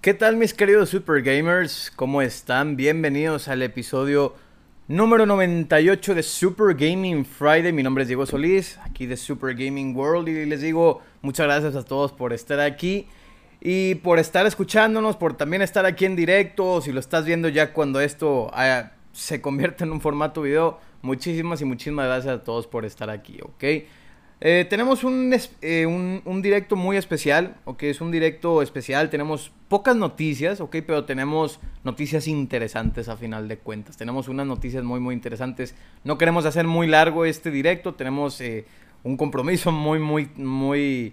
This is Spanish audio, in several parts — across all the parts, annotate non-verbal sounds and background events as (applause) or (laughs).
¿Qué tal mis queridos Super Gamers? ¿Cómo están? Bienvenidos al episodio número 98 de Super Gaming Friday. Mi nombre es Diego Solís, aquí de Super Gaming World y les digo muchas gracias a todos por estar aquí y por estar escuchándonos, por también estar aquí en directo, si lo estás viendo ya cuando esto ah, se convierte en un formato video. Muchísimas y muchísimas gracias a todos por estar aquí, ¿ok? Eh, tenemos eh, un, un, directo muy especial, ok, es un directo especial, tenemos pocas noticias, ok, pero tenemos noticias interesantes a final de cuentas, tenemos unas noticias muy muy interesantes, no queremos hacer muy largo este directo, tenemos eh, un compromiso muy muy muy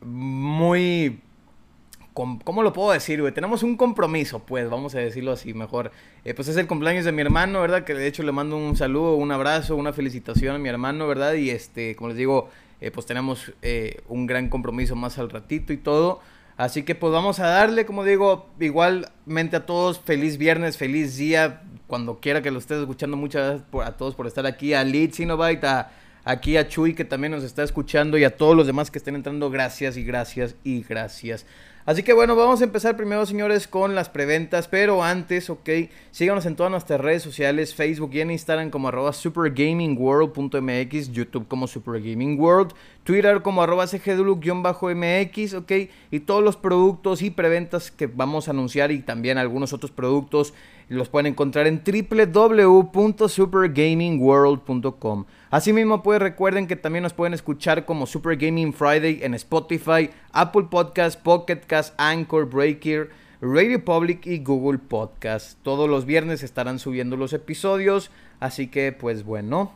muy ¿Cómo lo puedo decir? Tenemos un compromiso, pues, vamos a decirlo así mejor. Eh, pues es el cumpleaños de mi hermano, ¿verdad? Que de hecho le mando un saludo, un abrazo, una felicitación a mi hermano, ¿verdad? Y este, como les digo, eh, pues tenemos eh, un gran compromiso más al ratito y todo. Así que pues vamos a darle, como digo, igualmente a todos, feliz viernes, feliz día, cuando quiera que lo estés escuchando. Muchas gracias a todos por estar aquí, a Lead Sinovite, a, aquí a Chuy que también nos está escuchando y a todos los demás que estén entrando, gracias y gracias y gracias. Así que bueno, vamos a empezar primero, señores, con las preventas. Pero antes, ok, síganos en todas nuestras redes sociales, Facebook y en Instagram como arroba supergamingworld.mx, YouTube como supergamingworld, Twitter como arroba cgdulu-mx, ok, y todos los productos y preventas que vamos a anunciar y también algunos otros productos los pueden encontrar en www.supergamingworld.com. Asimismo, pues recuerden que también nos pueden escuchar como Super Gaming Friday en Spotify, Apple Podcasts, Pocket Cast, Anchor, Breaker, Radio Public y Google Podcast. Todos los viernes estarán subiendo los episodios, así que pues bueno.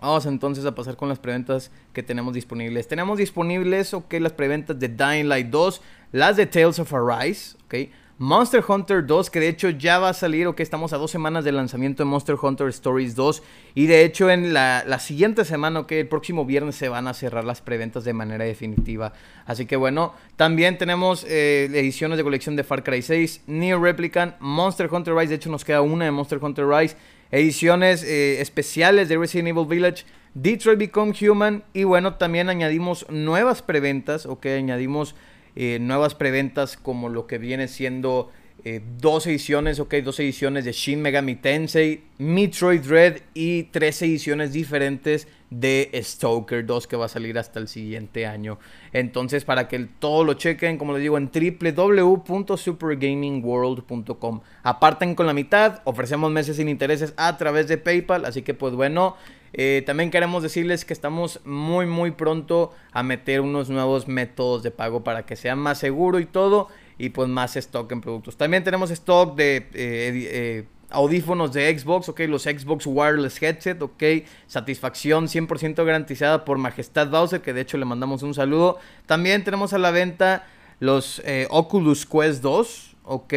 Vamos entonces a pasar con las preventas que tenemos disponibles. Tenemos disponibles, ok, las preventas de Dying Light 2, las de Tales of Arise, ok Monster Hunter 2, que de hecho ya va a salir, o que estamos a dos semanas del lanzamiento de Monster Hunter Stories 2. Y de hecho en la, siguiente semana, ok, el próximo viernes se van a cerrar las preventas de manera definitiva. Así que bueno, también tenemos eh, ediciones de colección de Far Cry 6, Neo Replicant, Monster Hunter Rise, de hecho nos queda una de Monster Hunter Rise, ediciones eh, especiales de Resident Evil Village. Detroit Become Human y bueno, también añadimos nuevas preventas, ok, añadimos eh, nuevas preventas como lo que viene siendo eh, dos ediciones, ok, dos ediciones de Shin Megami Tensei, Metroid Dread y tres ediciones diferentes de Stoker 2 que va a salir hasta el siguiente año. Entonces, para que todo lo chequen, como les digo, en www.supergamingworld.com. Aparten con la mitad, ofrecemos meses sin intereses a través de PayPal, así que pues bueno, eh, también queremos decirles que estamos muy muy pronto a meter unos nuevos métodos de pago para que sea más seguro y todo y pues más stock en productos. También tenemos stock de eh, eh, audífonos de Xbox, ok, los Xbox Wireless Headset, ok, satisfacción 100% garantizada por Majestad Bowser, que de hecho le mandamos un saludo. También tenemos a la venta los Oculus Quest 2, ok.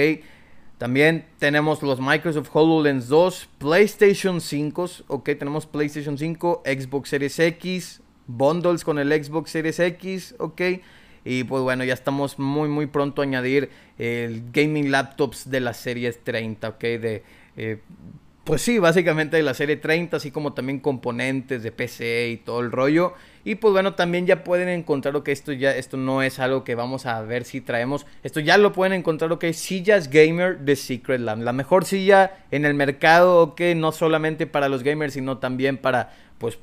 También tenemos los Microsoft HoloLens 2, PlayStation 5, ok, tenemos PlayStation 5, Xbox Series X, bundles con el Xbox Series X, ok. Y pues bueno, ya estamos muy muy pronto a añadir el gaming laptops de la serie 30, ok, de eh, pues sí, básicamente de la serie 30, así como también componentes de PC y todo el rollo. Y pues bueno, también ya pueden encontrar, que esto ya, esto no es algo que vamos a ver si traemos. Esto ya lo pueden encontrar, ok, sillas gamer de Secret Land. La mejor silla en el mercado, ok, no solamente para los gamers, sino también para, pues,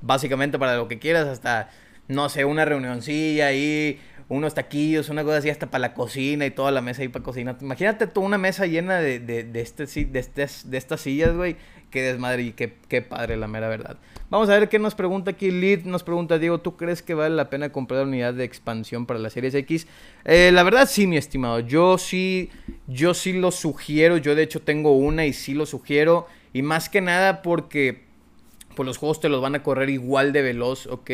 básicamente para lo que quieras, hasta, no sé, una reunioncilla ahí unos taquillos, una cosa así hasta para la cocina y toda la mesa ahí para cocinar. Imagínate toda una mesa llena de, de, de, este, de, este, de estas sillas, güey. Qué desmadre y qué, qué, padre, la mera verdad. Vamos a ver qué nos pregunta aquí. Lead nos pregunta, Diego, ¿tú crees que vale la pena comprar la unidad de expansión para la Series X? Eh, la verdad sí, mi estimado. Yo sí, yo sí lo sugiero. Yo de hecho tengo una y sí lo sugiero. Y más que nada porque pues los juegos te los van a correr igual de veloz, ¿ok?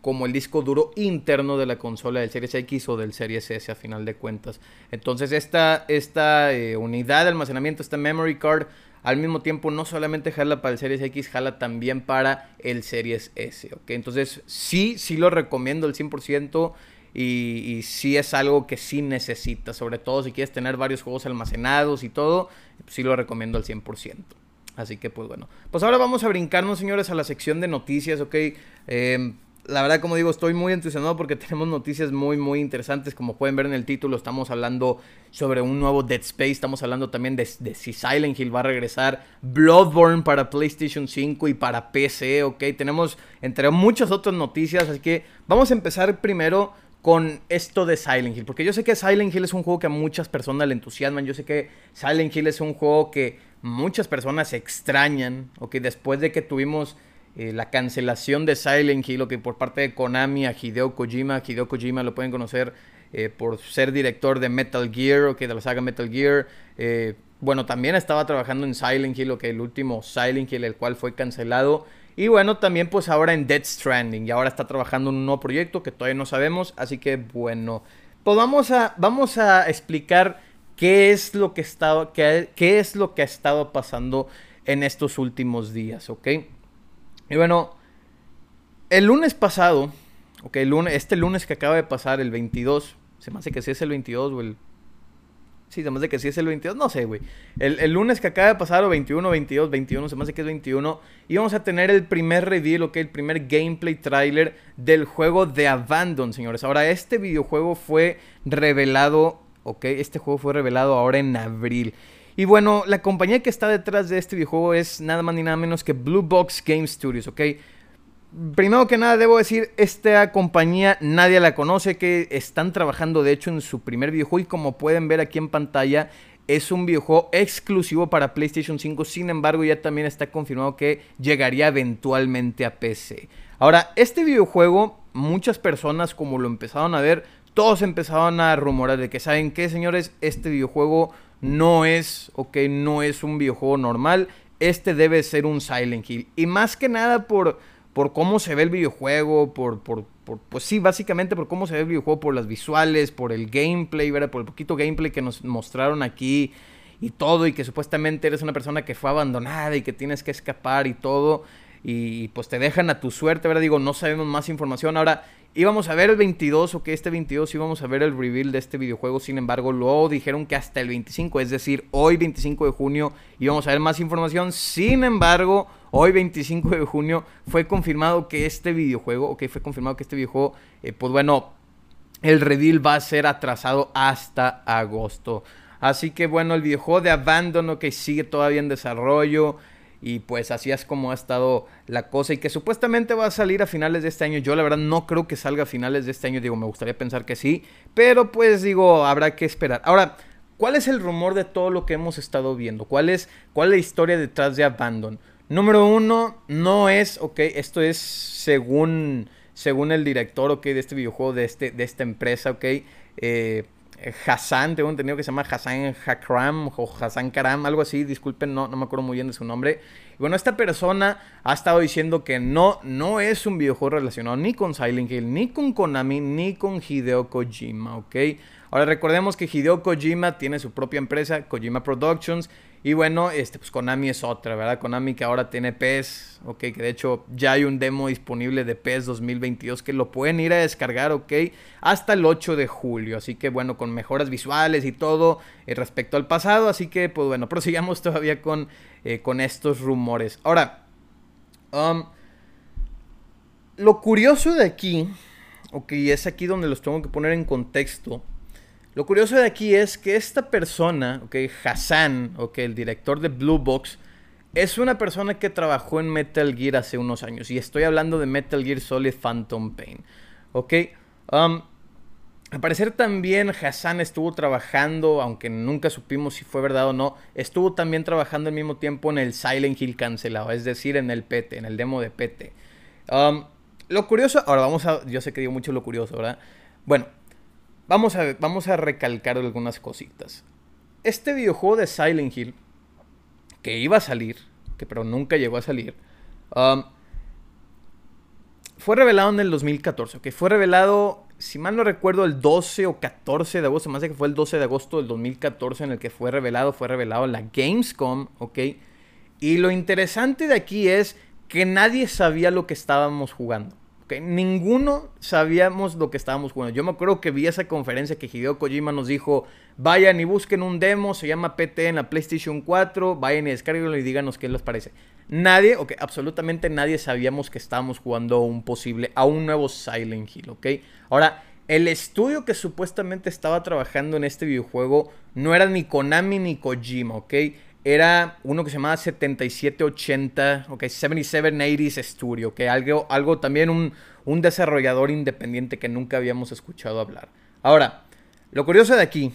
Como el disco duro interno de la consola del Series X o del Series S a final de cuentas. Entonces esta, esta eh, unidad de almacenamiento, esta memory card, al mismo tiempo no solamente jala para el Series X, jala también para el Series S. ¿ok? Entonces sí, sí lo recomiendo al 100%. Y, y, sí es algo que sí necesitas, sobre todo si quieres tener varios juegos almacenados y todo, sí lo recomiendo al 100%. Así que pues bueno, pues ahora vamos a brincarnos señores a la sección de noticias, ¿ok? Eh, la verdad, como digo, estoy muy entusiasmado porque (laughs) tenemos noticias muy, muy interesantes. Como pueden ver en el título, estamos hablando sobre un nuevo Dead Space. Estamos hablando también de, si Silent Hill va a regresar. Bloodborne para PlayStation 5 y para PC, ¿ok? Tenemos entre muchas otras noticias. Así que vamos a empezar primero con esto de Silent Hill. Porque yo sé que Silent Hill es un juego que a muchas personas le entusiasman. Yo sé que Silent Hill es un juego que muchas personas extrañan. Ok, después de que tuvimos eh, la cancelación de Silent Hill, que por parte de Konami a Hideo Kojima. Hideo Kojima lo pueden conocer eh, por ser director de Metal Gear, o que de la saga Metal Gear. Eh, bueno, también estaba trabajando en Silent Hill, que el último Silent Hill, el cual fue cancelado. Y bueno, también pues ahora en Dead Stranding. Y ahora está trabajando en un nuevo proyecto que todavía no sabemos. Así que bueno, pues vamos a, vamos a explicar qué es lo que, estaba, qué, qué es lo que ha estado pasando en estos últimos días, ¿ok? Y bueno, el lunes pasado, ok, el lunes, este lunes que acaba de pasar, el 22, se me hace que sí es el 22 o el... Sí, se me hace que sí es el 22, no sé, güey. El, lunes que acaba de pasar, o 21, 22, 21, se me hace que es 21, íbamos a tener el primer reveal, ok, el primer gameplay trailer del juego de Abandon, señores. Ahora, este videojuego fue revelado, ok, este juego fue revelado ahora en abril. Y bueno, la compañía que está detrás de este videojuego es nada más ni nada menos que Blue Box Game Studios, ¿ok? Primero que nada debo decir, esta compañía nadie la conoce, que están trabajando de hecho en su primer videojuego y como pueden ver aquí en pantalla es un videojuego exclusivo para PlayStation 5, sin embargo ya también está confirmado que llegaría eventualmente a PC. Ahora, este videojuego, muchas personas como lo empezaron a ver, todos empezaron a rumorar de que saben que señores, este videojuego no es, ok, no es un videojuego normal. Este debe ser un Silent Hill. Y más que nada por, por cómo se ve el videojuego, por, por, pues sí, básicamente por cómo se ve el videojuego, por las visuales, por el gameplay, ¿verdad? Por el poquito gameplay que nos mostraron aquí y todo, y que supuestamente eres una persona que fue abandonada y que tienes que escapar y todo, y pues te dejan a tu suerte, ¿verdad? Digo, no sabemos más información. Ahora, Íbamos a ver el 22, o que este 22 íbamos a ver el reveal de este videojuego, sin embargo, luego dijeron que hasta el 25, es decir, hoy 25 de junio íbamos a ver más información, sin embargo, hoy 25 de junio fue confirmado que este videojuego, ok, fue confirmado que este videojuego, eh, pues bueno, el reveal va a ser atrasado hasta agosto. Así que bueno, el videojuego de Abandon, que sigue todavía en desarrollo. Y pues así es como ha estado la cosa y que supuestamente va a salir a finales de este año. Yo la verdad no creo que salga a finales de este año, digo, me gustaría pensar que sí, pero pues digo, habrá que esperar. Ahora, ¿cuál es el rumor de todo lo que hemos estado viendo? ¿Cuál es, cuál la historia detrás de Abandon? Número uno, no es, ok, esto es según, según el director, ok, de este videojuego, de, este, de esta empresa, ok, eh, Hassan, tengo entendido que se llama Hassan Hakram o Hassan Karam, algo así, disculpen, no, no me acuerdo muy bien de su nombre. Y bueno, esta persona ha estado diciendo que no, no es un videojuego relacionado ni con Silent Hill, ni con Konami, ni con Hideo Kojima, ¿ok? Ahora recordemos que Hideo Kojima tiene su propia empresa, Kojima Productions, y bueno, este, pues Konami es otra, ¿verdad? Konami que ahora tiene PES, ok, que de hecho ya hay un demo disponible de PES 2022 que lo pueden ir a descargar, ok, hasta el 8 de julio. Así que bueno, con mejoras visuales y todo eh, respecto al pasado. Así que pues bueno, (laughs) prosigamos todavía con, eh, con estos rumores. Ahora, um, lo curioso de aquí, ok, es aquí donde los tengo que poner en contexto lo curioso de aquí es que esta persona, ok, Hassan, ok, el director de Blue Box, es una persona que trabajó en Metal Gear hace unos años. Y estoy hablando de Metal Gear Solid Phantom Pain. Ok. Um, al parecer también Hassan estuvo trabajando, aunque nunca supimos si fue verdad o no, estuvo también trabajando al mismo tiempo en el Silent Hill cancelado, es decir, en el PT, en el demo de PT. Um, lo curioso, ahora vamos a, yo sé que digo mucho lo curioso, ¿verdad? Bueno, Vamos a, vamos a recalcar algunas cositas. Este videojuego de Silent Hill, que iba a salir, que pero nunca llegó a salir, um, fue revelado en el 2014, que fue revelado, si mal no recuerdo, el 12 o 14 de agosto, más de que fue el 12 de agosto del 2014 en el que fue revelado, fue revelado en la Gamescom, ¿ok? Y lo interesante de aquí es que nadie sabía lo que estábamos jugando. Ninguno sabíamos lo que estábamos jugando. Yo me acuerdo que vi esa conferencia que Hideo Kojima nos dijo, vayan y busquen un demo, se llama PT en la PlayStation 4, vayan y descarguenlo y díganos qué les parece. Nadie, ok, absolutamente nadie sabíamos que estábamos jugando un posible, a un nuevo Silent Hill, ¿ok? Ahora, el estudio que supuestamente estaba trabajando en este videojuego no era ni Konami ni Kojima, ¿ok? Era uno que se llamaba 7780, ok, 7780s Studio, ok, algo, algo también un, un desarrollador independiente que nunca habíamos escuchado hablar. Ahora, lo curioso de aquí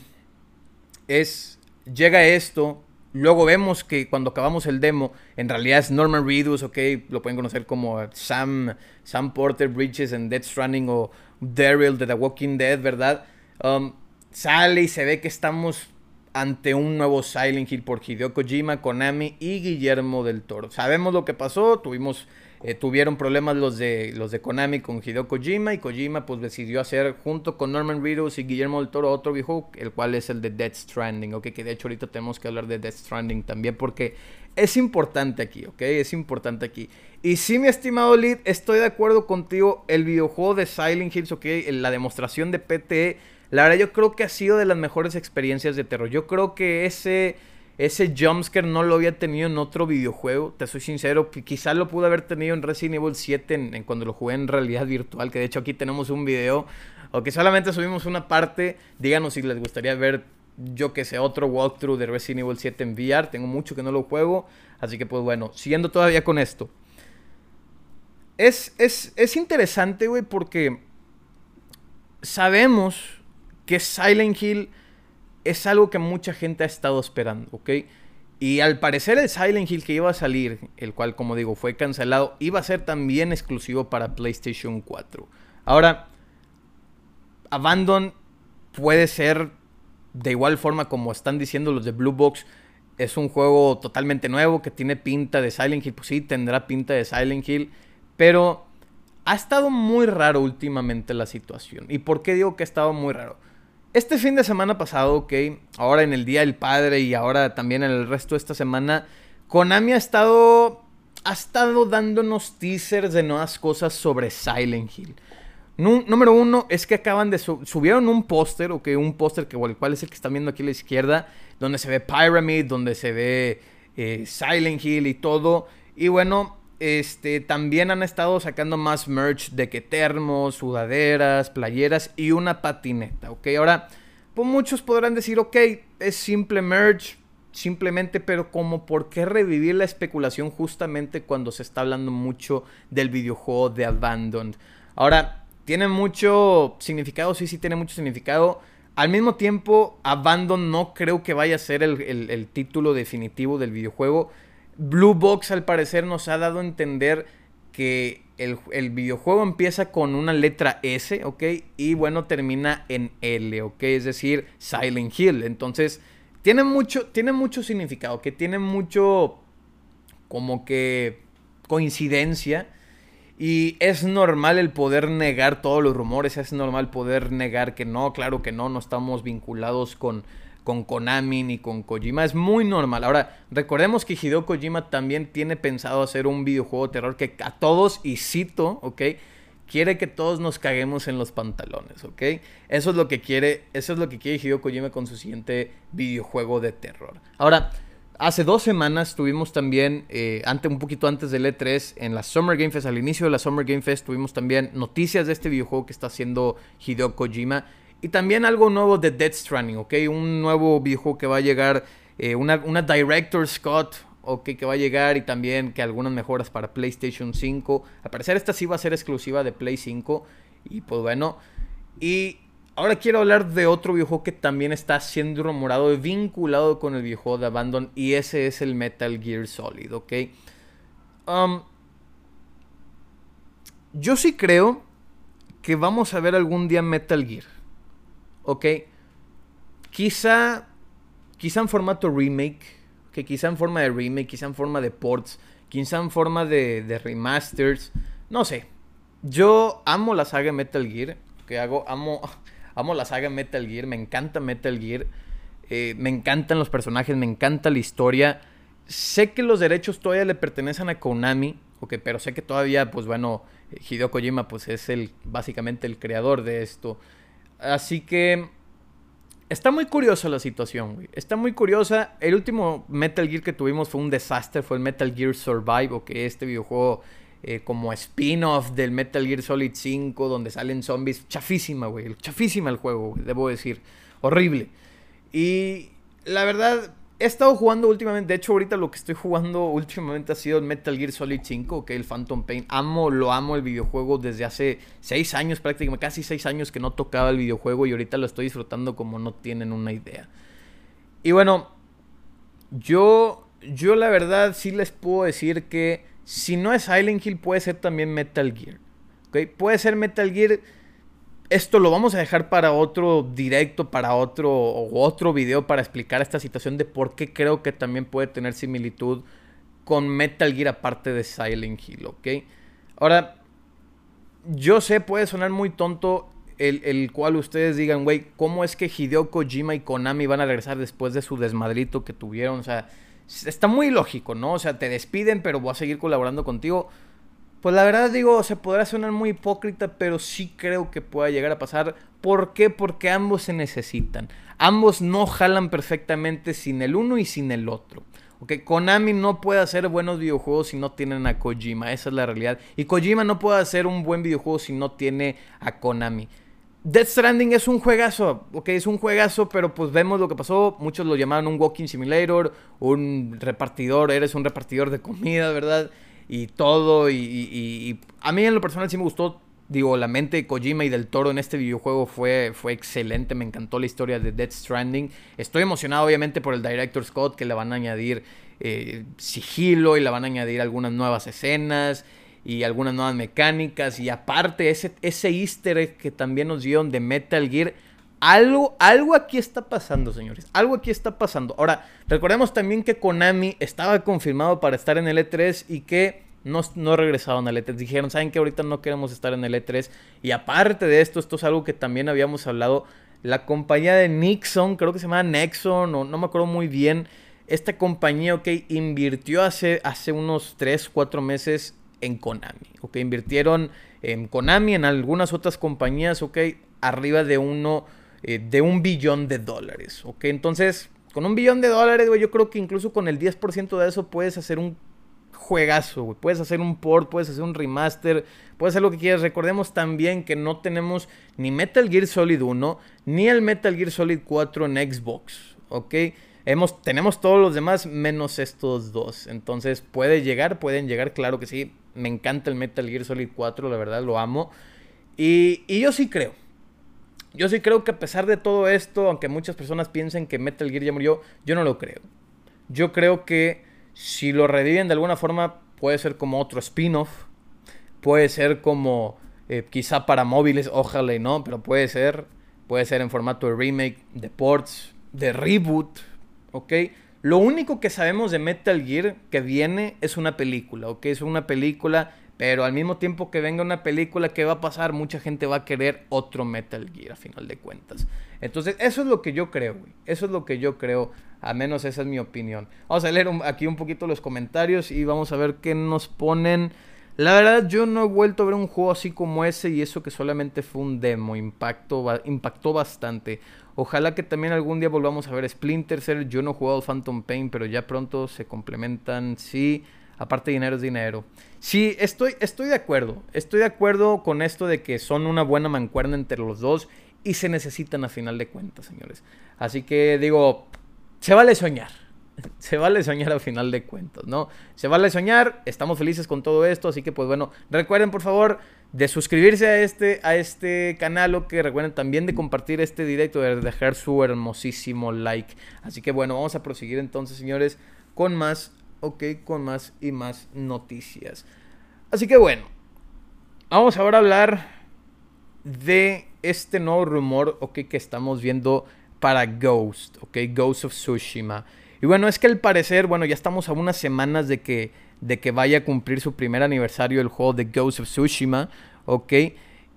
es, llega esto, luego vemos que cuando acabamos el demo, en realidad es Norman Reedus, ok, lo pueden conocer como Sam, Sam Porter Bridges en Dead Stranding o Daryl de The Walking Dead, ¿verdad? Um, sale y se ve que estamos ante un nuevo Silent Hill por Hideo Kojima, Konami y Guillermo del Toro. Sabemos lo que pasó, tuvimos, eh, tuvieron problemas los de, los de Konami con Hideo Kojima y Kojima pues decidió hacer junto con Norman Reedus y Guillermo del Toro otro videojuego, el cual es el de Death Stranding, ok, que de hecho ahorita tenemos que hablar de Death Stranding también porque es importante aquí, ok, es importante aquí. Y sí, mi estimado Lead, estoy de acuerdo contigo, el videojuego de Silent Hills, ok, la demostración de PTE la verdad yo creo que ha sido de las mejores experiencias de terror. Yo creo que ese, ese jumpscare no lo había tenido en otro videojuego, te soy sincero. Quizás lo pude haber tenido en Resident Evil 7 en, cuando lo jugué en realidad virtual, que de hecho aquí tenemos un video. O que solamente subimos una parte. Díganos si les gustaría ver, yo que sé, otro walkthrough de Resident Evil 7 en VR. Tengo mucho que no lo juego. Así que pues bueno, siguiendo todavía con esto. Es, es, es interesante, güey, porque sabemos que Silent Hill es algo que mucha gente ha estado esperando, ¿ok? Y al parecer el Silent Hill que iba a salir, el cual como digo fue cancelado, iba a ser también exclusivo para PlayStation 4. Ahora, Abandon puede ser de igual forma como están diciendo los de Blue Box, es un juego totalmente nuevo que tiene pinta de Silent Hill, pues sí, tendrá pinta de Silent Hill, pero ha estado muy raro últimamente la situación. ¿Y por qué digo que ha estado muy raro? Este fin de semana pasado, ok, ahora en el Día del Padre y ahora también en el resto de esta semana, Konami ha estado, ha estado dándonos teasers de nuevas cosas sobre Silent Hill. número uno es que acaban de subieron un póster, ok, un póster que el cual es el que están viendo aquí a la izquierda, donde se ve Pyramid, donde se ve eh, Silent Hill y todo. Y bueno, este, también han estado sacando más merch de que termos, sudaderas, playeras y una patineta, ¿ok? Ahora, pues muchos podrán decir, ok, es simple merch, simplemente, pero como por qué revivir la especulación justamente cuando se está hablando mucho del videojuego de Abandoned. Ahora, tiene mucho significado, sí, sí tiene mucho significado. Al mismo tiempo, Abandon no creo que vaya a ser el título definitivo del videojuego. Blue Box al parecer nos ha dado a entender que el, videojuego empieza con una letra S, ¿ok? Y bueno, termina en L, ¿ok? Es decir, Silent Hill. Entonces, tiene mucho, tiene mucho significado, que tiene mucho como que coincidencia. Y es normal el poder negar todos los rumores, es normal poder negar que no, claro que no, no estamos vinculados con con Konami ni con Kojima. Es muy normal. Ahora, recordemos que Hideo Kojima también tiene pensado hacer un videojuego de terror que a todos, y cito, ¿ok? Quiere que todos nos caguemos en los pantalones, ¿ok? Eso es lo que quiere, eso es lo que quiere Hideo Kojima con su siguiente videojuego de terror. Ahora, hace dos semanas tuvimos también, eh, un poquito antes del E3, en la Summer Game Fest, al inicio de la Summer Game Fest, tuvimos también noticias de este videojuego que está haciendo Hideo Kojima. Y también algo nuevo de Dead Stranding, ¿ok? Un nuevo videojuego que va a llegar, eh, una, una Director Scott, ok, que va a llegar y también que algunas mejoras para PlayStation 5. Al parecer esta sí va a ser exclusiva de Play 5. Y pues bueno. Y ahora quiero hablar de otro videojuego que también está siendo rumorado y vinculado con el videojuego de Abandon. Y ese es el Metal Gear Solid, ¿ok? Um, yo sí creo que vamos a ver algún día Metal Gear. ¿Ok? Quizá, quizá en formato remake, que quizá en forma de remake, quizá en forma de ports, quizá en forma de, remasters, no sé. Yo amo la saga Metal Gear, que hago, amo, (laughs) amo la saga Metal Gear, me encanta Metal Gear, eh, me encantan los personajes, me encanta la historia. Sé que los derechos todavía le pertenecen a Konami, Ok, pero sé que todavía, pues bueno, Hideo Kojima pues es el, básicamente el creador de esto. Así que Está muy curiosa la situación, güey. Está muy curiosa. El último Metal Gear que tuvimos fue un desastre. Fue el Metal Gear Survive, o que este videojuego eh, como spin-off del Metal Gear Solid 5, donde salen zombies. Chafísima, güey. Chafísima el juego, debo decir. Horrible. Y la verdad, he estado jugando últimamente, de hecho ahorita lo que estoy jugando últimamente ha sido Metal Gear Solid 5, que el Phantom Pain. Amo, lo amo el videojuego desde hace 6 años prácticamente, casi 6 años que no tocaba el videojuego y ahorita lo estoy disfrutando como no tienen una idea. Y bueno, yo, yo la verdad sí les puedo decir que si no es Silent Hill puede ser también Metal Gear. ¿okay? Puede ser Metal Gear esto lo vamos a dejar para otro directo, para otro otro video para explicar esta situación de por qué creo que también puede tener similitud con Metal Gear aparte de Silent Hill, ¿ok? Ahora, yo sé, puede sonar muy tonto el, el cual ustedes digan, güey, ¿cómo es que Hideo Kojima y Konami van a regresar después de su desmadrito que tuvieron? O sea, está muy lógico, ¿no? O sea, te despiden, pero voy a seguir colaborando contigo. Pues la verdad digo, se podrá sonar muy hipócrita, pero sí creo que pueda llegar a pasar. ¿Por qué? Porque ambos se necesitan. Ambos no jalan perfectamente sin el uno y sin el otro. Okay, Konami no puede hacer buenos videojuegos si no tienen a Kojima, esa es la realidad. Y Kojima no puede hacer un buen videojuego si no tiene a Konami. Death Stranding es un juegazo, ok, es un juegazo, pero pues vemos lo que pasó. Muchos lo llamaron un walking simulator, un repartidor, eres un repartidor de comida, ¿verdad? Y todo. Y, a mí en lo personal sí me gustó. Digo, la mente de Kojima y del Toro en este videojuego fue, fue excelente. Me encantó la historia de Death Stranding. Estoy emocionado, obviamente, por el Director Scott, que le van a añadir eh, sigilo y le van a añadir algunas nuevas escenas y algunas nuevas mecánicas. Y aparte, ese, ese easter egg que también nos dieron de Metal Gear algo, algo aquí está pasando, señores. Algo aquí está pasando. Ahora, recordemos también que Konami estaba confirmado para estar en el E3 y que no, no regresaron al E3. Dijeron, ¿saben que ahorita no queremos estar en el E3? Y aparte de esto, esto es algo que también habíamos hablado. La compañía de Nixon, creo que se llama Nexon, o no me acuerdo muy bien. Esta compañía, ok, invirtió hace, hace unos 3, 4 meses en Konami. Ok, invirtieron en Konami, en algunas otras compañías, ok, arriba de uno eh, de un billón de dólares, ¿ok? Entonces, con un billón de dólares, güey, yo creo que incluso con el 10% de eso puedes hacer un juegazo, güey. Puedes hacer un port, puedes hacer un remaster, puedes hacer lo que quieras. Recordemos también que no tenemos ni Metal Gear Solid 1, ni el Metal Gear Solid 4 en Xbox, ¿ok? Hemos, tenemos todos los demás menos estos dos. Entonces, puede llegar, pueden llegar, claro que sí. Me encanta el Metal Gear Solid 4, la verdad, lo amo. Y, y yo sí creo, yo sí creo que a pesar de todo esto, aunque muchas personas piensen que Metal Gear ya murió, yo no lo creo. Yo creo que si lo reviven de alguna forma, puede ser como otro spin-off. Puede ser como eh, quizá para móviles, ojalá y no, pero puede ser. Puede ser en formato de remake, de ports, de reboot, ¿ok? Lo único que sabemos de Metal Gear que viene es una película, ¿ok? Es una película pero al mismo tiempo que venga una película, ¿qué va a pasar? Mucha gente va a querer otro Metal Gear a final de cuentas. Entonces, eso es lo que yo creo, güey. Eso es lo que yo creo. Al menos esa es mi opinión. Vamos a leer aquí un poquito los comentarios y vamos a ver qué nos ponen. La verdad, yo no he vuelto a ver un juego así como ese y eso que solamente fue un demo. Impactó, impactó bastante. Ojalá que también algún día volvamos a ver Splinter Cell. Yo no he jugado Phantom Pain, pero ya pronto se complementan. Sí. Aparte dinero es dinero. Sí, estoy, estoy de acuerdo. Estoy de acuerdo con esto de que son una buena mancuerna entre los dos y se necesitan a final de cuentas, señores. Así que digo, se vale soñar. (laughs) Se vale soñar a final de cuentas, ¿no? Se vale soñar, estamos felices con todo esto, así que pues bueno, recuerden por favor de suscribirse a este, a este canal o que recuerden también de compartir este directo, de dejar su hermosísimo like. Así que bueno, vamos a proseguir entonces, señores, con más ok, con más y más noticias. Así que bueno, vamos ahora a hablar de este nuevo rumor, ok, que estamos viendo para Ghost, ok, Ghost of Tsushima. Y bueno, es que al parecer, bueno, ya estamos a unas semanas de que, de que vaya a cumplir su primer aniversario el juego de Ghost of Tsushima, ok.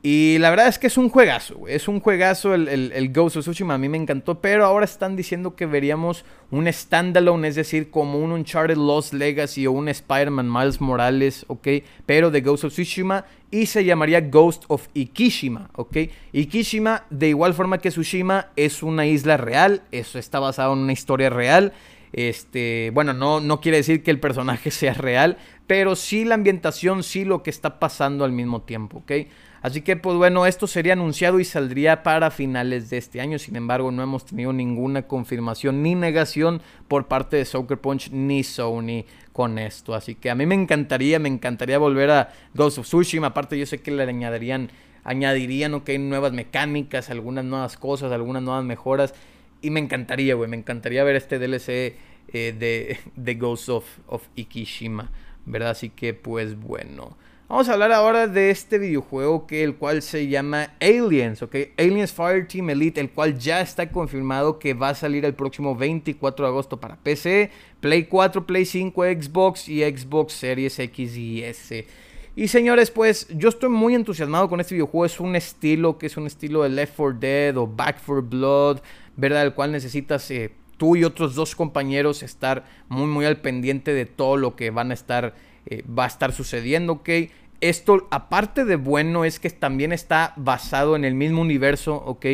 Y la verdad es que es un juegazo. Es un juegazo el, el, Ghost of Tsushima. A mí me encantó. Pero ahora están diciendo que veríamos un standalone, es decir, como un Uncharted Lost Legacy o un Spider-Man Miles Morales, ¿ok? Pero de Ghost of Tsushima. Y se llamaría Ghost of Ikishima, ¿ok? Ikishima, de igual forma que Tsushima, es una isla real. Eso está basado en una historia real. Este, bueno, no, no quiere decir que el personaje (laughs) sea real, pero sí la ambientación, sí lo que está pasando al mismo tiempo, ¿ok? Así que pues bueno, esto sería anunciado y saldría para finales de este año. Sin embargo, no hemos tenido ninguna confirmación ni negación por parte de Soccer Punch ni Sony con esto. Así que a mí me encantaría, me encantaría volver a Ghost of Tsushima. Aparte yo sé que le añadirían, añadirían ok, nuevas mecánicas, algunas nuevas cosas, algunas nuevas mejoras. Y me encantaría, güey, me encantaría ver este DLC eh, de, (laughs) de Ghost of, of Ikishima. ¿Verdad? Así que pues bueno. Vamos a hablar ahora de este videojuego que el cual se llama Aliens, ¿ok? Aliens Fireteam Elite, el cual ya está confirmado que va a salir el próximo 24 de agosto para PC, Play 4, Play 5, Xbox y Xbox Series X y S. Y señores, pues yo estoy muy entusiasmado con este videojuego. Es un estilo que es un estilo de Left 4 Dead o Back 4 Blood, ¿verdad? El cual necesitas eh, tú y otros dos compañeros estar muy, muy al pendiente de todo lo que van a estar eh, va a estar sucediendo, ¿ok? Esto, aparte de bueno, es que también está basado en el mismo universo, ¿ok?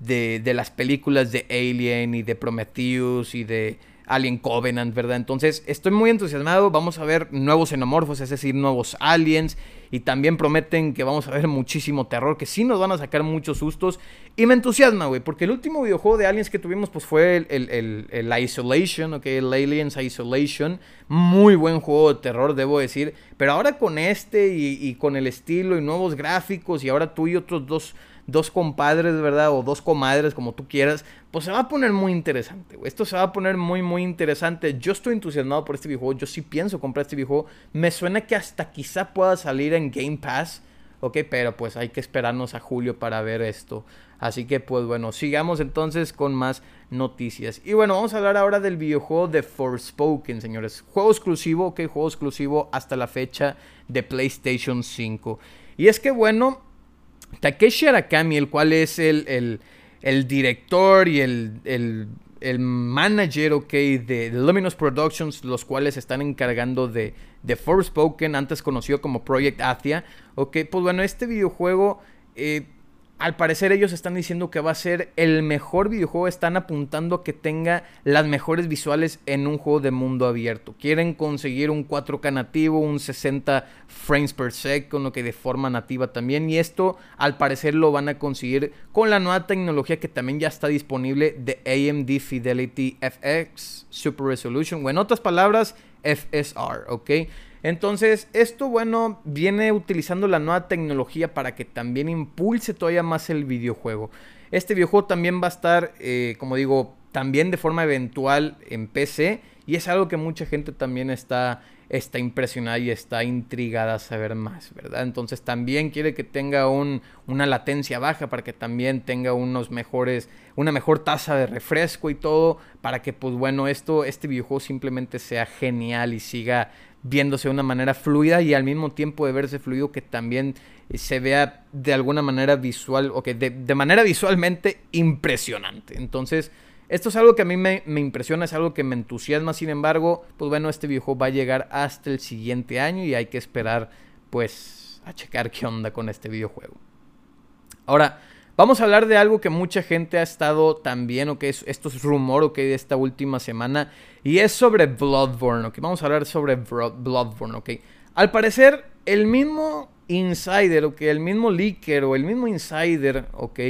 De, de las películas de Alien y de Prometheus y de Alien Covenant, ¿verdad? Entonces, estoy muy entusiasmado. Vamos a ver nuevos xenomorfos, es decir, nuevos aliens. Y también prometen que vamos a ver muchísimo terror, que sí nos van a sacar muchos sustos. Y me entusiasma, güey, porque el último videojuego de aliens que tuvimos, pues fue el, el, Isolation, ¿ok? El Aliens Isolation. Muy buen juego de terror, debo decir. Pero ahora con este y con el estilo y nuevos gráficos, y ahora tú y otros dos dos compadres, ¿verdad? O dos comadres, como tú quieras, pues se va a poner muy interesante, Esto se va a poner muy, muy interesante. Yo estoy entusiasmado por este videojuego. Yo sí pienso comprar este videojuego. Me suena que hasta quizá pueda salir en Game Pass. Ok, pero pues hay que esperarnos a julio para ver esto. Así que pues bueno, sigamos entonces con más noticias. Y bueno, vamos a hablar ahora del videojuego de Forspoken, señores. Juego exclusivo, ok, juego exclusivo hasta la fecha de PlayStation 5. Y es que bueno, Takeshi Arakami, el cual es el, director y el, manager, ok, de, Luminous Productions, los cuales están encargando de, de Forspoken, antes conocido como Project Athia, ok, pues bueno, este videojuego... Eh, al parecer ellos están diciendo que va a ser el mejor videojuego, están apuntando a que tenga las mejores visuales en un juego de mundo abierto. Quieren conseguir un 4K nativo, un 60 frames per second, que de forma nativa también. Y esto al parecer lo van a conseguir con la nueva tecnología que también ya está disponible de AMD Fidelity FX Super Resolution, o en otras palabras, FSR, ¿ok? Entonces, esto, bueno, viene utilizando la nueva tecnología para que también impulse todavía más el videojuego. Este videojuego también va a estar, eh, como digo, también de forma eventual en PC. Y es algo que mucha gente también está, está impresionada y está intrigada a saber más, ¿verdad? Entonces también quiere que tenga un, una latencia baja para que también tenga unos mejores, una mejor tasa de refresco y todo, para que pues bueno, esto, este videojuego simplemente sea genial y siga viéndose de una manera fluida y al mismo tiempo de verse fluido que también se vea de alguna manera visual o que de, manera visualmente impresionante. Entonces, esto es algo que a mí me, me, impresiona, es algo que me entusiasma, sin embargo, pues bueno, este videojuego va a llegar hasta el siguiente año y hay que esperar pues a checar qué onda con este videojuego. Ahora, Vamos a hablar de algo que mucha gente ha estado también, o que es, esto es rumor, ok, de esta última semana, y es sobre Bloodborne, ok. Vamos a hablar sobre Bloodborne, ok. Al parecer, el mismo insider, ok, el mismo leaker o el mismo insider, ok,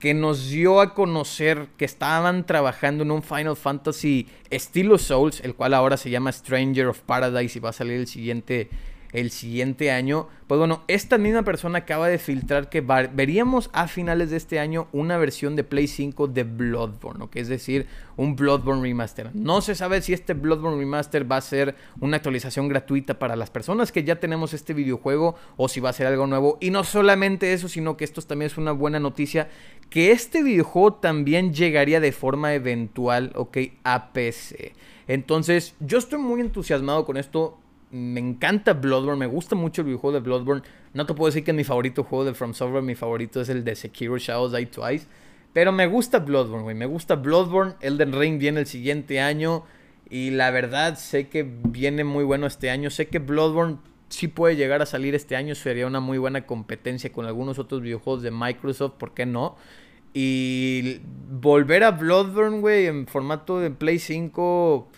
que nos dio a conocer que estaban trabajando en un Final Fantasy estilo Souls, el cual ahora se llama Stranger of Paradise y va a salir el siguiente el siguiente año. Pues bueno, esta misma persona acaba de filtrar que veríamos a finales de este año una versión de Play 5 de Bloodborne, que es decir, un Bloodborne Remaster. No se sabe si este Bloodborne Remaster va a ser una actualización gratuita para las personas que ya tenemos este videojuego o si va a ser algo nuevo. Y no solamente eso, sino que esto también es una buena noticia, que este videojuego también llegaría de forma eventual, ok, a PC. Entonces, yo estoy muy entusiasmado con esto Me encanta Bloodborne, me gusta mucho el videojuego de Bloodborne. No te puedo decir que es mi favorito juego de From Software, mi favorito es el de Sekiro Shadows Die Twice. Pero me gusta Bloodborne, güey. Me gusta Bloodborne. Elden Ring viene el siguiente año. Y la verdad, sé que viene muy bueno este año. Sé que Bloodborne sí puede llegar a salir este año. Sería una muy buena competencia con algunos otros videojuegos de Microsoft. ¿Por qué no? Y volver a Bloodborne, güey, en formato de Play 5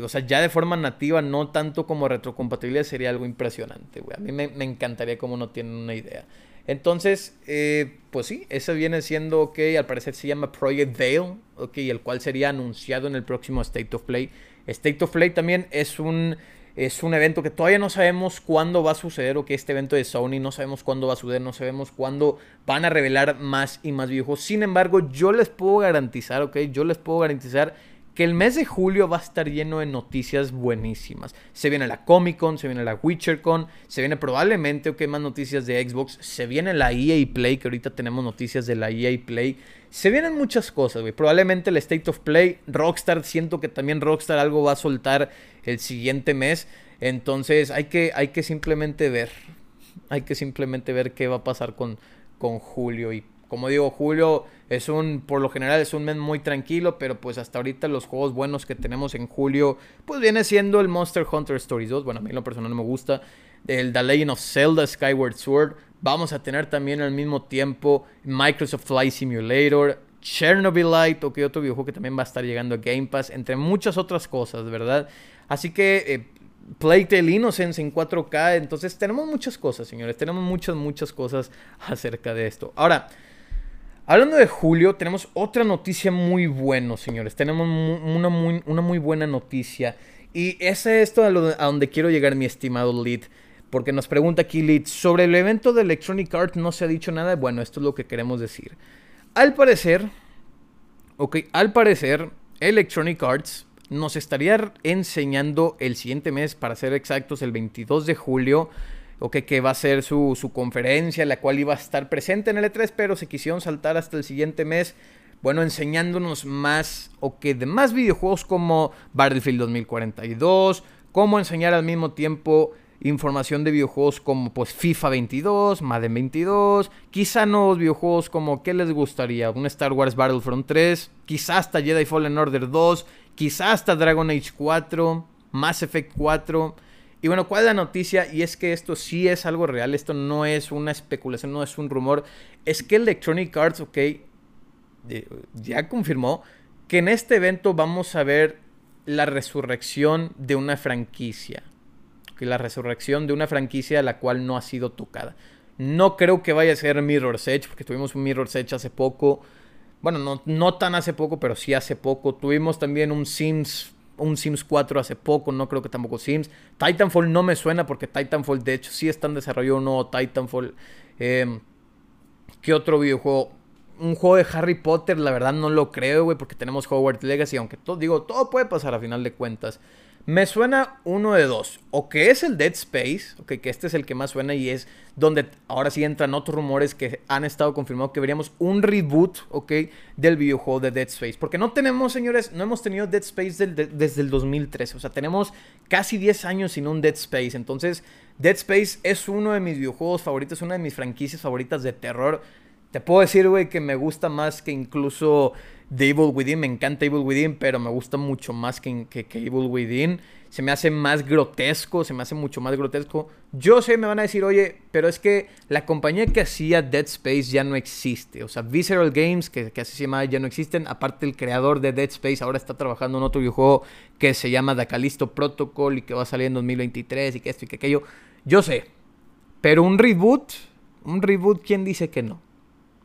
o sea, ya de forma nativa, no tanto como retrocompatibilidad, sería algo impresionante, güey. A mí me, encantaría como no tienen una idea. Entonces, eh, pues sí, ese viene siendo, ok, al parecer se llama Project Veil, ok, el cual sería anunciado en el próximo State of Play. State of Play también es un, es un evento que todavía no sabemos cuándo va a suceder, ok, este evento de Sony, no sabemos cuándo va a suceder, no sabemos cuándo van a revelar más y más videojuegos. Sin embargo, yo les puedo garantizar, ok, yo les puedo garantizar que el mes de julio va a estar lleno de noticias buenísimas. Se viene la Comic Con, se viene la Witcher Con, se viene probablemente, ok, más noticias de Xbox, se viene la EA Play, que ahorita tenemos noticias de la EA Play. Se vienen muchas cosas, güey. Probablemente el State of Play, Rockstar, siento que también Rockstar algo va a soltar el siguiente mes. Entonces hay que, hay que simplemente ver, hay que simplemente ver qué va a pasar con, con julio y como digo, julio es un, por lo general es un mes muy tranquilo, pero pues hasta ahorita los juegos buenos que tenemos en julio, pues viene siendo el Monster Hunter Stories 2, bueno, a mí en lo personal no me gusta, el The Legend of Zelda Skyward Sword, vamos a tener también al mismo tiempo Microsoft Flight Simulator, Chernobylite, o que otro videojuego que también va a estar llegando a Game Pass, entre muchas otras cosas, ¿verdad? Así que... Eh, Innocence en 4K. Entonces tenemos muchas cosas, señores. Tenemos muchas, muchas cosas acerca de esto. Ahora, Hablando de julio, tenemos otra noticia muy buena, señores. Tenemos una muy, una muy buena noticia. Y es esto a, donde quiero llegar, mi estimado Lead. Porque nos pregunta aquí Lead, sobre el evento de Electronic Arts no se ha dicho nada. Bueno, esto es lo que queremos decir. Al parecer, ok, al parecer, Electronic Arts nos estaría enseñando el siguiente mes, para ser exactos, el 22 de julio, ok, que va a ser su, conferencia, la cual iba a estar presente en el E3, pero se quisieron saltar hasta el siguiente mes bueno, enseñándonos más o que de más videojuegos como Battlefield 2042, como enseñar al mismo tiempo información de videojuegos como pues FIFA 22, Madden 22, quizá nuevos videojuegos como ¿qué les gustaría? Un Star Wars Battlefront 3, quizá hasta Jedi Fallen Order 2, quizá hasta Dragon Age 4, Mass Effect 4. Y bueno, ¿cuál es la noticia? Y es que esto sí es algo real, esto no es una especulación, no es un rumor. Es que Electronic Arts, ok, ya confirmó que en este evento vamos a ver la resurrección de una franquicia. Que la resurrección de una franquicia la cual no ha sido tocada. No creo que vaya a ser Mirror's Edge, porque tuvimos un Mirror's Edge hace poco. Bueno, no, no tan hace poco, pero sí hace poco. Tuvimos también un Sims un Sims 4 hace poco, no creo que tampoco Sims. Titanfall no me suena porque Titanfall de hecho sí está en desarrollo un nuevo Titanfall. Eh, ¿Qué otro videojuego? Un juego de Harry Potter, la verdad no lo creo, güey, porque tenemos Hogwarts Legacy, aunque todo, digo, todo puede pasar a final de cuentas. Me suena uno de dos. O que es el Dead Space, okay, que este es el que más suena y es donde ahora sí entran otros rumores que han estado confirmados que veríamos un reboot, del videojuego de Dead Space. Porque no tenemos, señores, no hemos tenido Dead Space desde el 2013. O sea, tenemos casi 10 años sin un Dead Space. Entonces, Dead Space es uno de mis videojuegos favoritos, una de mis franquicias favoritas de terror. Te puedo decir, güey, que me gusta más que incluso de Evil Within. Me encanta Evil Within, pero me gusta mucho más que, que, Evil Within. Se me hace más grotesco, se me hace mucho más grotesco. Yo sé, me van a decir, oye, pero es que la compañía que hacía Dead Space ya no existe. O sea, Visceral Games, que, que así se llama, ya no existen. Aparte, el creador de Dead Space ahora está trabajando en otro videojuego que se llama The Callisto Protocol y que va a salir en 2023 y que esto y que aquello. Yo sé. Pero un reboot, un reboot, ¿quién dice que no?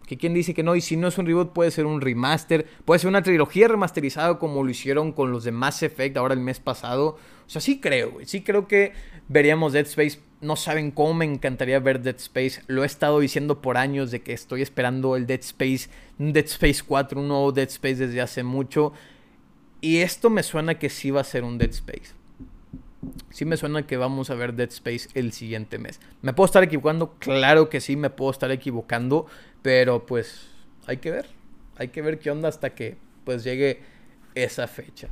Que quien dice que no, y si no es un reboot puede ser un remaster, puede ser una trilogía remasterizada como lo hicieron con los de Mass Effect ahora el mes pasado. O sea, sí creo, sí creo que veríamos Dead Space. No saben cómo me encantaría ver Dead Space. Lo he estado diciendo por años de que estoy esperando el Dead Space, un Dead Space 4, un nuevo Dead Space desde hace mucho. Y esto me suena que sí va a ser un Dead Space. Sí me suena que vamos a ver Dead Space el siguiente mes. ¿Me puedo estar equivocando? Claro que sí, me puedo estar equivocando. Pero pues hay que ver. Hay que ver qué onda hasta que pues llegue esa fecha.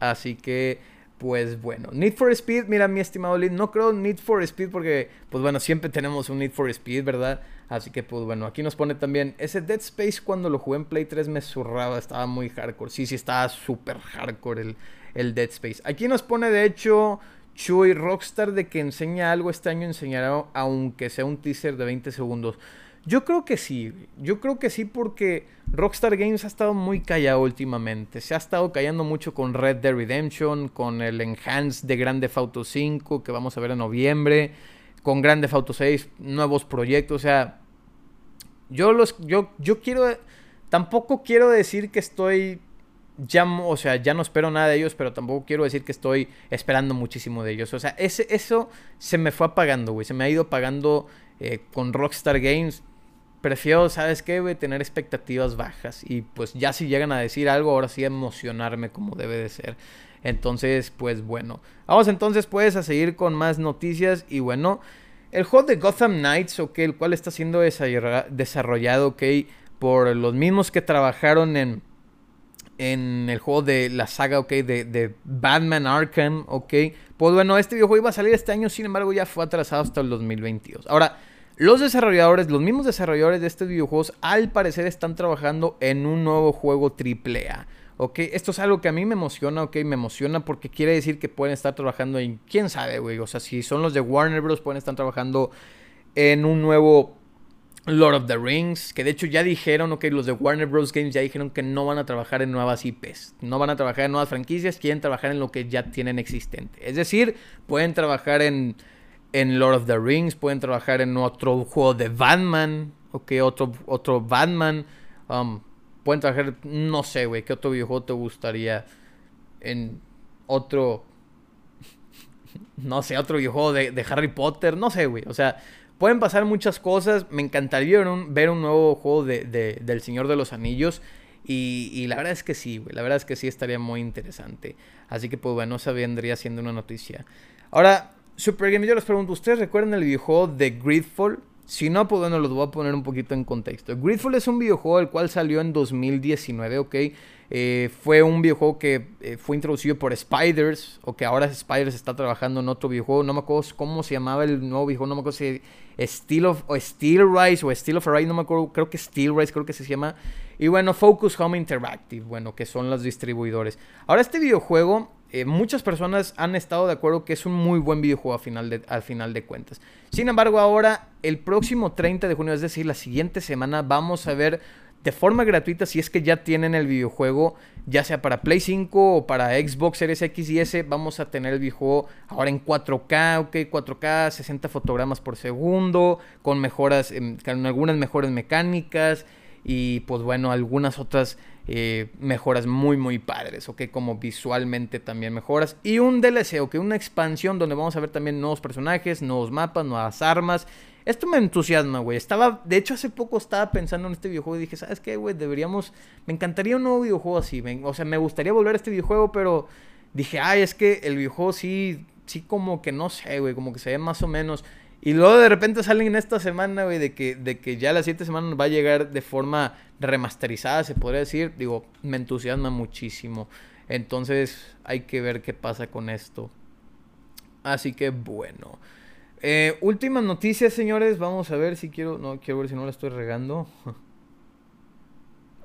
Así que pues bueno, Need for Speed, mira mi estimado Lin, no creo Need for Speed porque, pues bueno, siempre tenemos un Need for Speed, ¿verdad? Así que, pues bueno, aquí nos pone también, ese Dead Space cuando lo jugué en Play 3 me zurraba, estaba muy hardcore. Sí, sí, estaba súper hardcore el, el Dead Space. Aquí nos pone, de hecho, Chuy Rockstar de que enseña algo este año, enseñará aunque sea un teaser de 20 segundos. Yo creo que sí, yo creo que sí porque Rockstar Games ha estado muy callado últimamente. Se ha estado callando mucho con Red Dead Redemption, con el Enhance de Grand Theft Auto 5 que vamos a ver en noviembre, con Grand Theft Auto 6, nuevos proyectos, o sea, yo los yo yo quiero tampoco quiero decir que estoy ya, o sea, ya no espero nada de ellos, pero tampoco quiero decir que estoy esperando muchísimo de ellos. O sea, ese, eso se me fue apagando, güey. Se me ha ido apagando eh, con Rockstar Games prefiero, ¿sabes qué, güey? Tener expectativas bajas. Y pues ya si llegan a decir algo, ahora sí emocionarme como debe de ser. Entonces, pues bueno. Vamos entonces pues a seguir con más noticias. Y bueno, el juego de Gotham Knights, ok, el cual está siendo desarrollado, ok, por los mismos que trabajaron en, en el juego de la saga, ok, de, de Batman Arkham, ok. Pues bueno, este videojuego iba a salir este año, sin embargo ya fue atrasado hasta el 2022. Ahora... Los desarrolladores, los mismos desarrolladores de estos videojuegos, al parecer están trabajando en un nuevo juego AAA. ¿ok? Esto es algo que a mí me emociona, ¿ok? Me emociona porque quiere decir que pueden estar trabajando en, quién sabe, güey. O sea, si son los de Warner Bros., pueden estar trabajando en un nuevo Lord of the Rings, que de hecho ya dijeron, ok, los de Warner Bros. Games ya dijeron que no van a trabajar en nuevas IPs, no van a trabajar en nuevas franquicias, quieren trabajar en lo que ya tienen existente. Es decir, pueden trabajar en en Lord of the Rings, pueden trabajar en otro juego de Batman, ok, otro, otro Batman. Um, pueden trabajar, no sé, güey, ¿qué otro videojuego te gustaría en otro, (laughs) no sé, otro videojuego de, Harry Potter? No sé, güey, o sea, pueden pasar muchas cosas. Me encantaría ver un, ver un nuevo juego de, del Señor de los Anillos. Y, y, la verdad es que sí, güey. La verdad es que sí estaría muy interesante. Así que, pues bueno, esa vendría siendo una noticia. Ahora, Super Game, yo les pregunto, ¿ustedes recuerdan el videojuego de Gridfall? Si no, pues bueno, los voy a poner un poquito en contexto. Gridfall es un videojuego el cual salió en 2019, ¿ok? Eh, fue un videojuego que eh, fue introducido por Spiders, o que ahora Spiders está trabajando en otro videojuego. No me acuerdo cómo se llamaba el nuevo videojuego, no me acuerdo si Steel of o Steel Rise o Steel of Rise, no me acuerdo, creo que Steel Rise, creo que se llama. Y bueno, Focus Home Interactive, bueno, que son los distribuidores. Ahora este videojuego eh, muchas personas han estado de acuerdo que es un muy buen videojuego final, de, al final de cuentas. Sin embargo, ahora, el próximo 30 de junio, es decir, la siguiente semana, vamos a ver de forma gratuita si es que ya tienen el videojuego, ya sea para Play 5 o para Xbox Series X y S, vamos a tener el videojuego ahora en 4K, ok, 4K, 60 fotogramas por segundo, con mejoras, con algunas mejores mecánicas y pues bueno, algunas otras eh, mejoras muy muy padres, ok, como visualmente también mejoras. Y un DLC, ok, una expansión donde vamos a ver también nuevos personajes, nuevos mapas, nuevas armas. Esto me entusiasma, güey. Estaba, de hecho, hace poco estaba pensando en este videojuego y dije, ¿sabes qué, güey? Deberíamos, me encantaría un nuevo videojuego así. o sea, me gustaría volver a este videojuego, pero dije, ay, es que el videojuego sí, sí como que no sé, güey, como que se ve más o menos. Y luego de repente salen en esta semana, güey, de que, de que ya la siguiente semana va a llegar de forma remasterizada, se podría decir. Digo, me entusiasma muchísimo. Entonces hay que ver qué pasa con esto. Así que bueno. Eh, últimas noticias, señores. Vamos a ver si quiero. No, quiero ver si no la estoy regando. (laughs)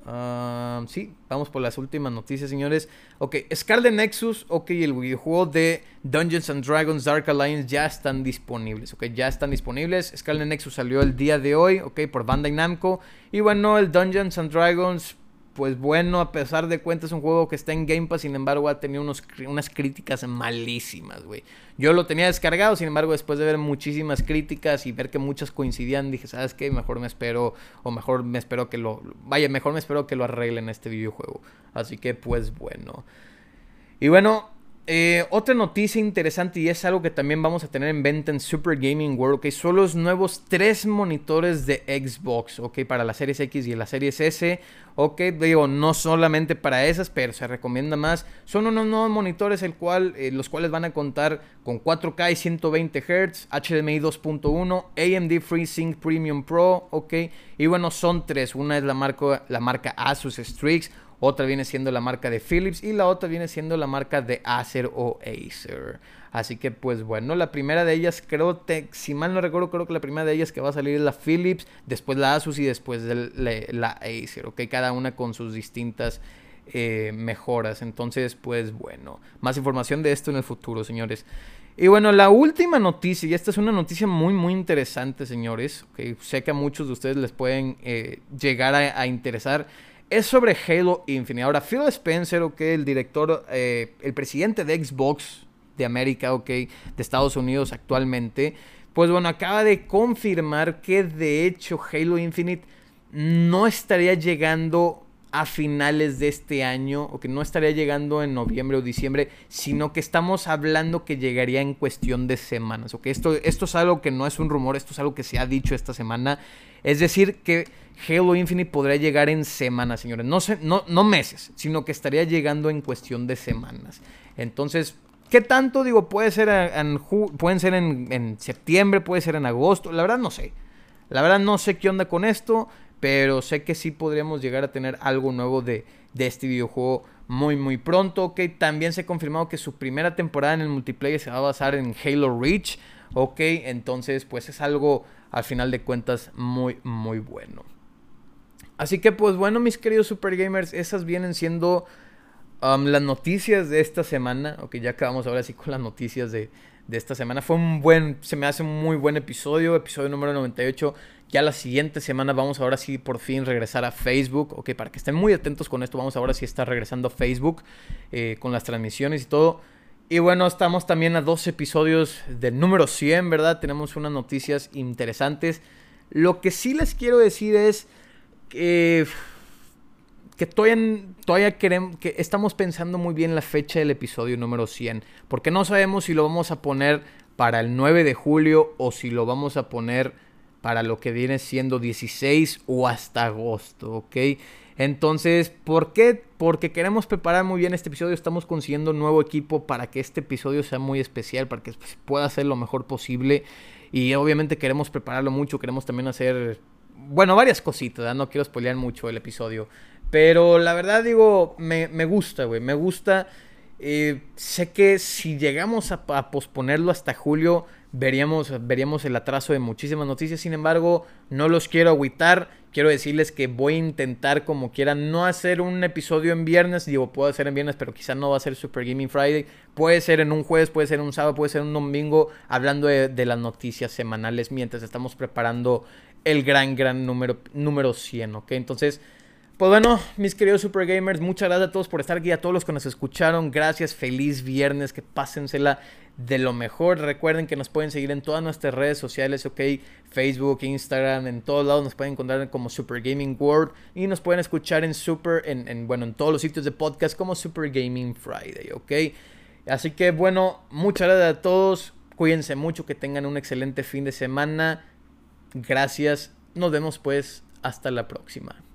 Ah, sí, vamos por las últimas noticias, señores. Ok, Scarlet Nexus, ok, el videojuego de Dungeons and Dragons Dark Alliance ya están disponibles, ok, ya están disponibles. Scarlet Nexus salió el día de hoy, ok, por Bandai Namco. Y bueno, el Dungeons and Dragons pues bueno, a pesar de cuentas es un juego que está en Game Pass, sin embargo ha tenido unos, unas críticas malísimas, güey. Yo lo tenía descargado, sin embargo después de ver muchísimas críticas y ver que muchas coincidían, dije, ¿sabes qué? Mejor me espero, o mejor me espero que lo, vaya, mejor me espero que lo arreglen este videojuego. Así que pues bueno. Y bueno, eh, otra noticia interesante y es algo que también vamos a tener en venta en Super Gaming World, ok, son los nuevos tres monitores de Xbox, ok, para la Series X y la Series S, ok, digo, no solamente para esas, pero se recomienda más, son unos nuevos monitores el cual, eh, los cuales van a contar con 4K y 120 Hz, HDMI 2.1, AMD FreeSync Premium Pro, ok, y bueno, son tres, una es la marca, la marca Asus Strix, otra viene siendo la marca de Philips y la otra viene siendo la marca de Acer o Acer. Así que pues bueno, la primera de ellas creo, si mal no recuerdo, creo que la primera de ellas que va a salir es la Philips, después la Asus y después la, Acer, ¿ok? Cada una con sus distintas eh, mejoras. Entonces pues bueno, más información de esto en el futuro, señores. Y bueno, la última noticia, y esta es una noticia muy, muy interesante, señores, que sé que a muchos de ustedes les pueden eh, llegar a interesar es sobre Halo Infinite. Ahora, Phil Spencer, ok, el director, eh, el presidente de Xbox de América, ok, de Estados Unidos actualmente, pues bueno, acaba de confirmar que de hecho Halo Infinite no estaría llegando a finales de este año, o que no estaría llegando en noviembre o diciembre, sino que estamos hablando que llegaría en cuestión de semanas, esto, esto es algo que no es un rumor, esto es algo que se ha dicho esta semana, es decir, que Halo Infinite podría llegar en semanas, señores. No, no, no meses, sino que estaría llegando en cuestión de semanas. Entonces, ¿qué tanto? Digo, puede ser en, pueden ser en, septiembre, puede ser en agosto. La verdad no sé. La verdad no sé qué onda con esto, pero sé que sí podríamos llegar a tener algo nuevo de, de este videojuego muy muy pronto. Ok, también se ha confirmado que su primera temporada en el multiplayer se va a basar en Halo Reach. Ok, entonces pues es algo al final de cuentas muy muy bueno. Así que pues bueno, mis queridos super gamers, esas vienen siendo um, las noticias de esta semana. Ok, ya acabamos ahora sí con las noticias de, esta semana. Fue un buen, se me hace un muy buen episodio, episodio número 98. Ya la siguiente semana vamos ahora sí por fin regresar a Facebook. Ok, para que estén muy atentos con esto, vamos ahora sí a estar regresando a Facebook eh, con las transmisiones y todo. Y bueno, estamos también a dos episodios del número 100, ¿verdad? Tenemos unas noticias interesantes. Lo que sí les quiero decir es que, que todavía, todavía queremos, que estamos pensando muy bien la fecha del episodio número 100, porque no sabemos si lo vamos a poner para el 9 de julio o si lo vamos a poner para lo que viene siendo 16 o hasta agosto, ¿ok? Entonces, ¿por qué? Porque queremos preparar muy bien este episodio, estamos consiguiendo un nuevo equipo para que este episodio sea muy especial, para que pueda ser lo mejor posible. Y obviamente queremos prepararlo mucho, queremos también hacer bueno, varias cositas, no quiero spoilear mucho el episodio. Pero la verdad digo, me, gusta, güey, me gusta. Eh, sé que si llegamos a, posponerlo hasta julio, veríamos, veríamos el atraso de muchísimas noticias. Sin embargo, no los quiero agüitar. Quiero decirles que voy a intentar, como quiera, no hacer un episodio en viernes. Digo, puedo hacer en viernes, pero quizá no va a ser Super Gaming Friday. Puede ser en un jueves, puede ser un sábado, puede ser un domingo, hablando de, de las noticias semanales mientras estamos preparando el gran, gran número, número 100, ¿ok? Entonces, pues bueno, mis queridos super gamers, muchas gracias a todos por estar aquí, a todos los que nos escucharon, gracias, feliz viernes, que pásensela de lo mejor. Recuerden que nos pueden seguir en todas nuestras redes sociales, ok, Facebook, Instagram, en todos lados nos pueden encontrar como Super Gaming World y nos pueden escuchar en Super, en, bueno, en todos los sitios de podcast como Super Gaming Friday, ok. Así que bueno, muchas gracias a todos, cuídense mucho, que tengan un excelente fin de semana. Gracias. Nos vemos pues hasta la próxima.